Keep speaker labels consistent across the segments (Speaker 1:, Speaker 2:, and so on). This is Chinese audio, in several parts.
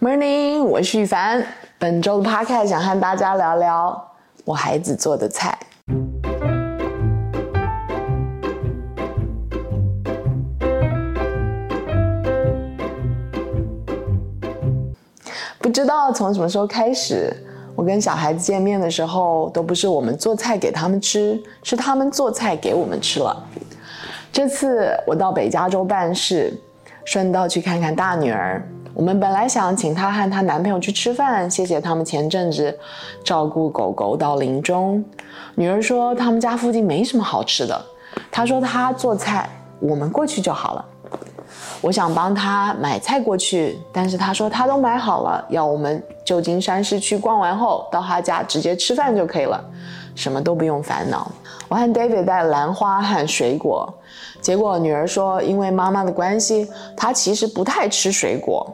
Speaker 1: Morning，我是宇凡。本周的 Podcast 想和大家聊聊我孩子做的菜。不知道从什么时候开始，我跟小孩子见面的时候，都不是我们做菜给他们吃，是他们做菜给我们吃了。这次我到北加州办事，顺道去看看大女儿。我们本来想请她和她男朋友去吃饭，谢谢他们前阵子照顾狗狗到临终。女儿说他们家附近没什么好吃的，她说她做菜，我们过去就好了。我想帮她买菜过去，但是她说她都买好了，要我们旧金山市区逛完后到她家直接吃饭就可以了，什么都不用烦恼。我和 David 带兰花和水果，结果女儿说因为妈妈的关系，她其实不太吃水果。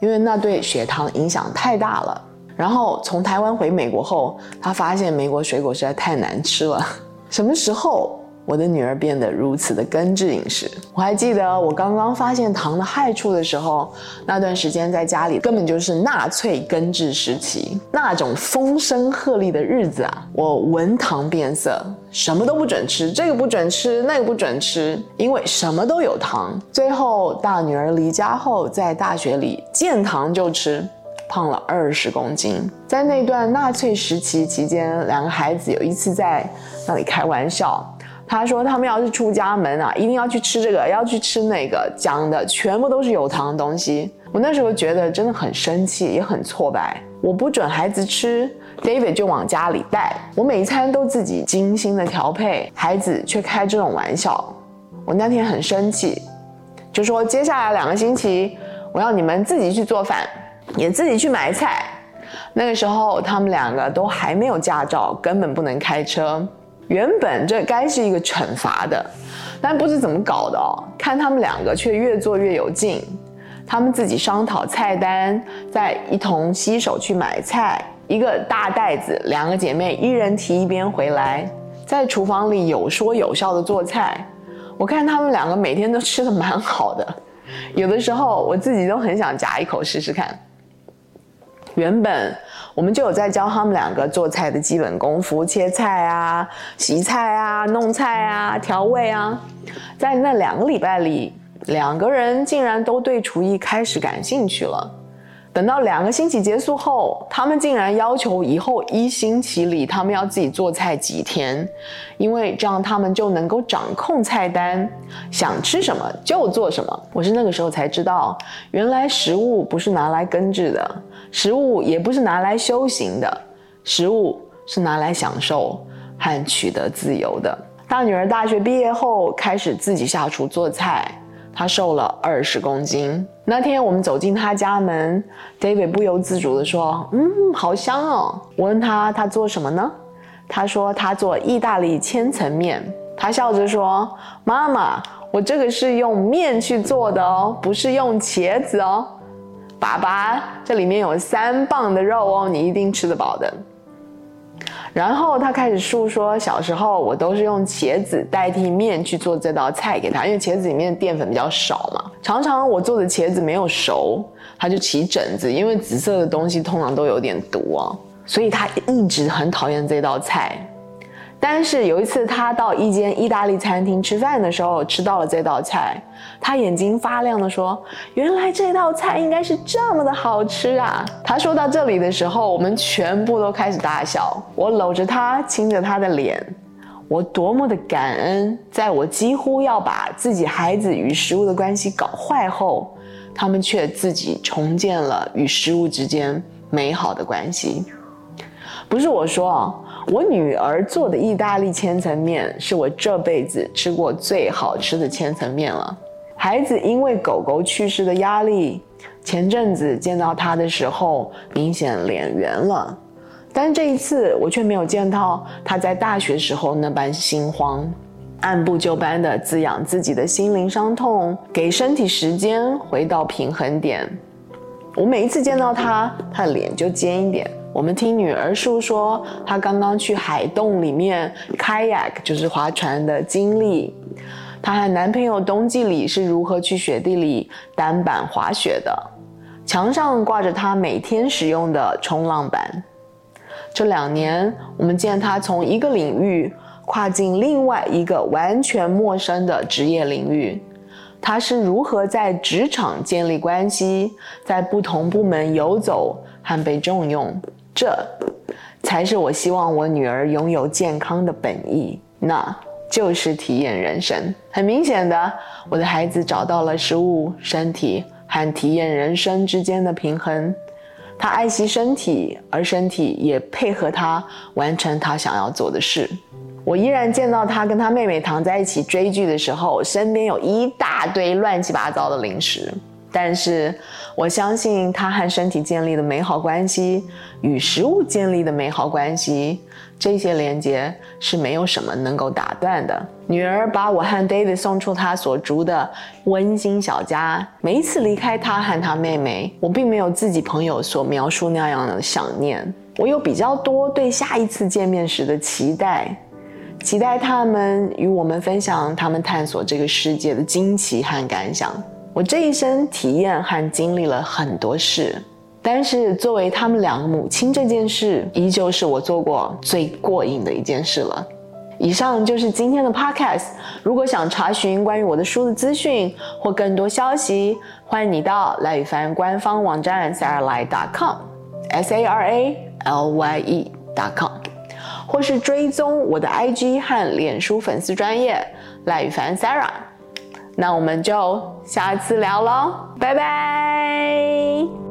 Speaker 1: 因为那对血糖影响太大了。然后从台湾回美国后，他发现美国水果实在太难吃了。什么时候我的女儿变得如此的根治饮食？我还记得我刚刚发现糖的害处的时候，那段时间在家里根本就是纳粹根治时期，那种风声鹤唳的日子啊！我闻糖变色，什么都不准吃，这个不准吃，那个不准吃，因为什么都有糖。最后大女儿离家后，在大学里见糖就吃，胖了二十公斤。在那段纳粹时期期间，两个孩子有一次在那里开玩笑。他说：“他们要是出家门啊，一定要去吃这个，要去吃那个，讲的全部都是有糖的东西。”我那时候觉得真的很生气，也很挫败。我不准孩子吃，David 就往家里带。我每餐都自己精心的调配，孩子却开这种玩笑。我那天很生气，就说接下来两个星期，我要你们自己去做饭，也自己去买菜。那个时候他们两个都还没有驾照，根本不能开车。原本这该是一个惩罚的，但不知怎么搞的哦，看他们两个却越做越有劲。他们自己商讨菜单，再一同洗手去买菜，一个大袋子，两个姐妹一人提一边回来，在厨房里有说有笑的做菜。我看他们两个每天都吃的蛮好的，有的时候我自己都很想夹一口试试看。原本。我们就有在教他们两个做菜的基本功夫，切菜啊、洗菜啊、弄菜啊、调味啊。在那两个礼拜里，两个人竟然都对厨艺开始感兴趣了。等到两个星期结束后，他们竟然要求以后一星期里他们要自己做菜几天，因为这样他们就能够掌控菜单，想吃什么就做什么。我是那个时候才知道，原来食物不是拿来根治的，食物也不是拿来修行的，食物是拿来享受和取得自由的。大女儿大学毕业后开始自己下厨做菜。他瘦了二十公斤。那天我们走进他家门，David 不由自主地说：“嗯，好香哦。”我问他：“他做什么呢？”他说：“他做意大利千层面。”他笑着说：“妈妈，我这个是用面去做的哦，不是用茄子哦。”爸爸，这里面有三磅的肉哦，你一定吃得饱的。然后他开始诉说，小时候我都是用茄子代替面去做这道菜给他，因为茄子里面的淀粉比较少嘛。常常我做的茄子没有熟，他就起疹子，因为紫色的东西通常都有点毒啊，所以他一直很讨厌这道菜。但是有一次，他到一间意大利餐厅吃饭的时候，吃到了这道菜，他眼睛发亮地说：“原来这道菜应该是这么的好吃啊！”他说到这里的时候，我们全部都开始大笑。我搂着他，亲着他的脸，我多么的感恩，在我几乎要把自己孩子与食物的关系搞坏后，他们却自己重建了与食物之间美好的关系。不是我说啊。我女儿做的意大利千层面是我这辈子吃过最好吃的千层面了。孩子因为狗狗去世的压力，前阵子见到他的时候，明显脸圆了。但这一次我却没有见到他在大学时候那般心慌，按部就班地滋养自己的心灵伤痛，给身体时间回到平衡点。我每一次见到他，他的脸就尖一点。我们听女儿述说，她刚刚去海洞里面 kayak，就是划船的经历。她和男朋友冬季里是如何去雪地里单板滑雪的。墙上挂着她每天使用的冲浪板。这两年，我们见她从一个领域跨进另外一个完全陌生的职业领域。他是如何在职场建立关系，在不同部门游走和被重用？这才是我希望我女儿拥有健康的本意，那就是体验人生。很明显的，我的孩子找到了食物、身体和体验人生之间的平衡。他爱惜身体，而身体也配合他完成他想要做的事。我依然见到他跟他妹妹躺在一起追剧的时候，身边有一大堆乱七八糟的零食。但是我相信他和身体建立的美好关系，与食物建立的美好关系，这些连接是没有什么能够打断的。女儿把我和 David 送出他所住的温馨小家。每一次离开他和他妹妹，我并没有自己朋友所描述那样的想念。我有比较多对下一次见面时的期待，期待他们与我们分享他们探索这个世界的惊奇和感想。我这一生体验和经历了很多事，但是作为他们两个母亲这件事，依旧是我做过最过瘾的一件事了。以上就是今天的 podcast。如果想查询关于我的书的资讯或更多消息，欢迎你到赖宇凡官方网站 saralye.com，s a r a l y e dot com，或是追踪我的 IG 和脸书粉丝专业赖宇凡 Sarah。那我们就下次聊喽，拜拜。